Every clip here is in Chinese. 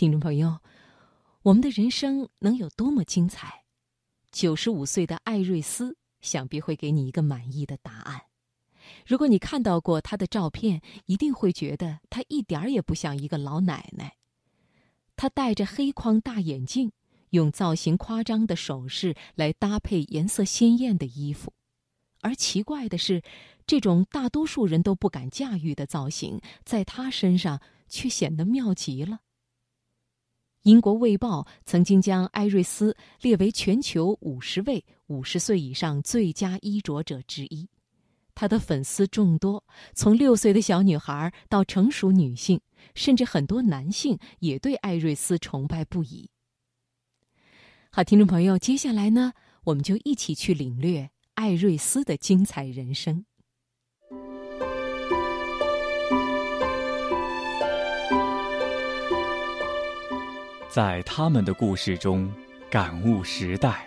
听众朋友，我们的人生能有多么精彩？九十五岁的艾瑞斯想必会给你一个满意的答案。如果你看到过她的照片，一定会觉得她一点儿也不像一个老奶奶。她戴着黑框大眼镜，用造型夸张的首饰来搭配颜色鲜艳的衣服。而奇怪的是，这种大多数人都不敢驾驭的造型，在她身上却显得妙极了。英国《卫报》曾经将艾瑞斯列为全球五十位五十岁以上最佳衣着者之一。她的粉丝众多，从六岁的小女孩到成熟女性，甚至很多男性也对艾瑞斯崇拜不已。好，听众朋友，接下来呢，我们就一起去领略艾瑞斯的精彩人生。在他们的故事中感悟时代，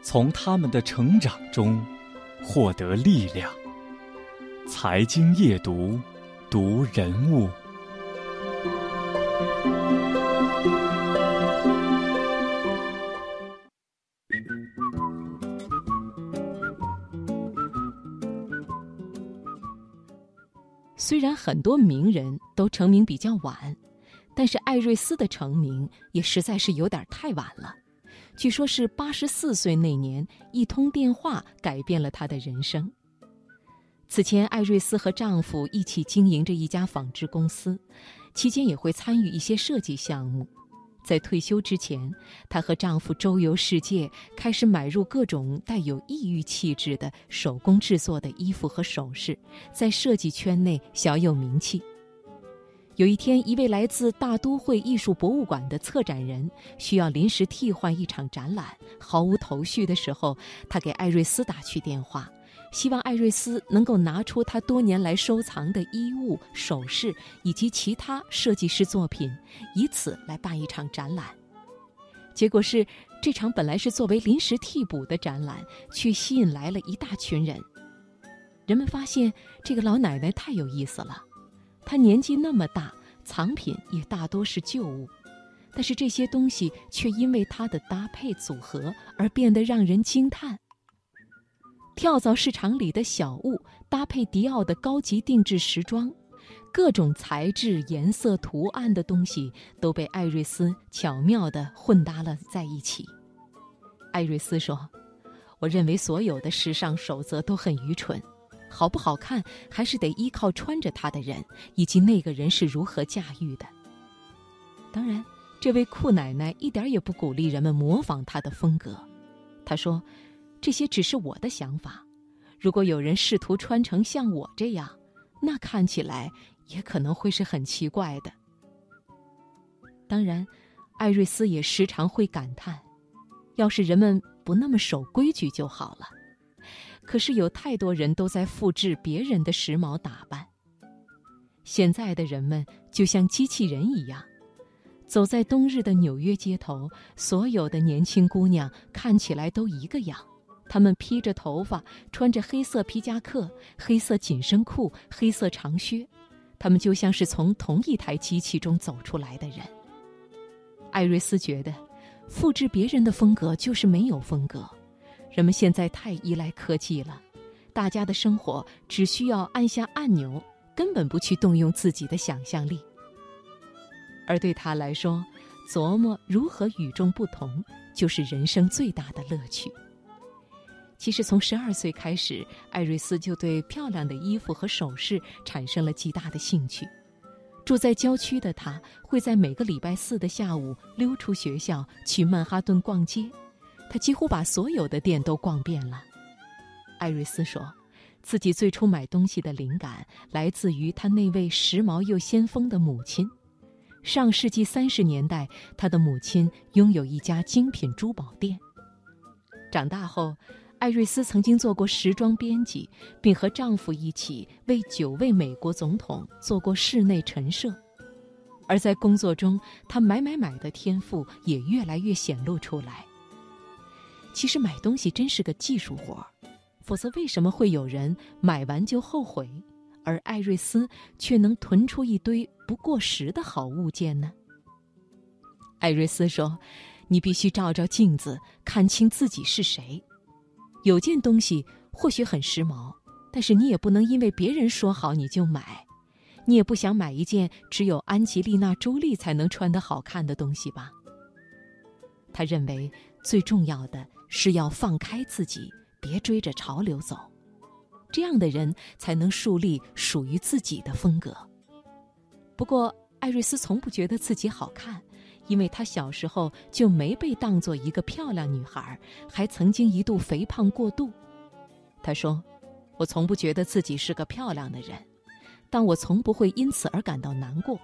从他们的成长中获得力量。财经夜读，读人物。虽然很多名人都成名比较晚。但是艾瑞斯的成名也实在是有点太晚了，据说是八十四岁那年一通电话改变了她的人生。此前，艾瑞斯和丈夫一起经营着一家纺织公司，期间也会参与一些设计项目。在退休之前，她和丈夫周游世界，开始买入各种带有异域气质的手工制作的衣服和首饰，在设计圈内小有名气。有一天，一位来自大都会艺术博物馆的策展人需要临时替换一场展览，毫无头绪的时候，他给艾瑞斯打去电话，希望艾瑞斯能够拿出他多年来收藏的衣物、首饰以及其他设计师作品，以此来办一场展览。结果是，这场本来是作为临时替补的展览，却吸引来了一大群人。人们发现这个老奶奶太有意思了。他年纪那么大，藏品也大多是旧物，但是这些东西却因为他的搭配组合而变得让人惊叹。跳蚤市场里的小物搭配迪奥的高级定制时装，各种材质、颜色、图案的东西都被艾瑞斯巧妙地混搭了在一起。艾瑞斯说：“我认为所有的时尚守则都很愚蠢。”好不好看，还是得依靠穿着它的人，以及那个人是如何驾驭的。当然，这位酷奶奶一点也不鼓励人们模仿她的风格。她说：“这些只是我的想法。如果有人试图穿成像我这样，那看起来也可能会是很奇怪的。”当然，艾瑞斯也时常会感叹：“要是人们不那么守规矩就好了。”可是有太多人都在复制别人的时髦打扮。现在的人们就像机器人一样，走在冬日的纽约街头，所有的年轻姑娘看起来都一个样。她们披着头发，穿着黑色皮夹克、黑色紧身裤、黑色长靴，她们就像是从同一台机器中走出来的人。艾瑞斯觉得，复制别人的风格就是没有风格。人们现在太依赖科技了，大家的生活只需要按下按钮，根本不去动用自己的想象力。而对他来说，琢磨如何与众不同，就是人生最大的乐趣。其实，从十二岁开始，艾瑞斯就对漂亮的衣服和首饰产生了极大的兴趣。住在郊区的他，会在每个礼拜四的下午溜出学校，去曼哈顿逛街。他几乎把所有的店都逛遍了。艾瑞斯说，自己最初买东西的灵感来自于他那位时髦又先锋的母亲。上世纪三十年代，他的母亲拥有一家精品珠宝店。长大后，艾瑞斯曾经做过时装编辑，并和丈夫一起为九位美国总统做过室内陈设。而在工作中，他买买买的天赋也越来越显露出来。其实买东西真是个技术活儿，否则为什么会有人买完就后悔，而艾瑞斯却能囤出一堆不过时的好物件呢？艾瑞斯说：“你必须照照镜子，看清自己是谁。有件东西或许很时髦，但是你也不能因为别人说好你就买。你也不想买一件只有安吉丽娜·朱莉才能穿得好看的东西吧？”他认为最重要的是要放开自己，别追着潮流走。这样的人才能树立属于自己的风格。不过，艾瑞斯从不觉得自己好看。因为她小时候就没被当做一个漂亮女孩，还曾经一度肥胖过度。她说：“我从不觉得自己是个漂亮的人，但我从不会因此而感到难过，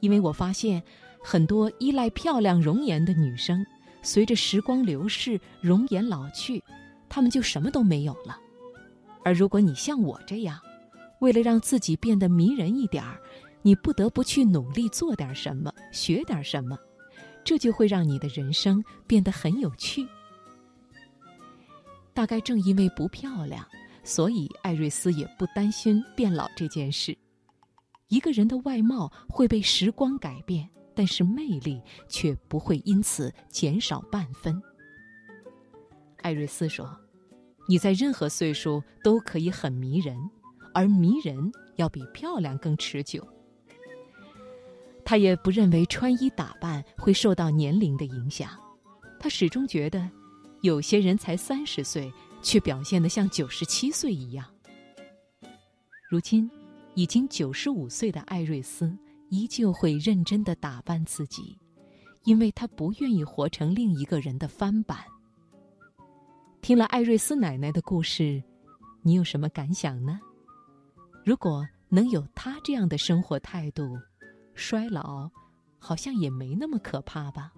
因为我发现很多依赖漂亮容颜的女生，随着时光流逝，容颜老去，他们就什么都没有了。而如果你像我这样，为了让自己变得迷人一点儿，你不得不去努力做点什么，学点什么。”这就会让你的人生变得很有趣。大概正因为不漂亮，所以艾瑞斯也不担心变老这件事。一个人的外貌会被时光改变，但是魅力却不会因此减少半分。艾瑞斯说：“你在任何岁数都可以很迷人，而迷人要比漂亮更持久。”他也不认为穿衣打扮会受到年龄的影响，他始终觉得，有些人才三十岁，却表现得像九十七岁一样。如今，已经九十五岁的艾瑞斯依旧会认真的打扮自己，因为他不愿意活成另一个人的翻版。听了艾瑞斯奶奶的故事，你有什么感想呢？如果能有她这样的生活态度，衰老，好像也没那么可怕吧。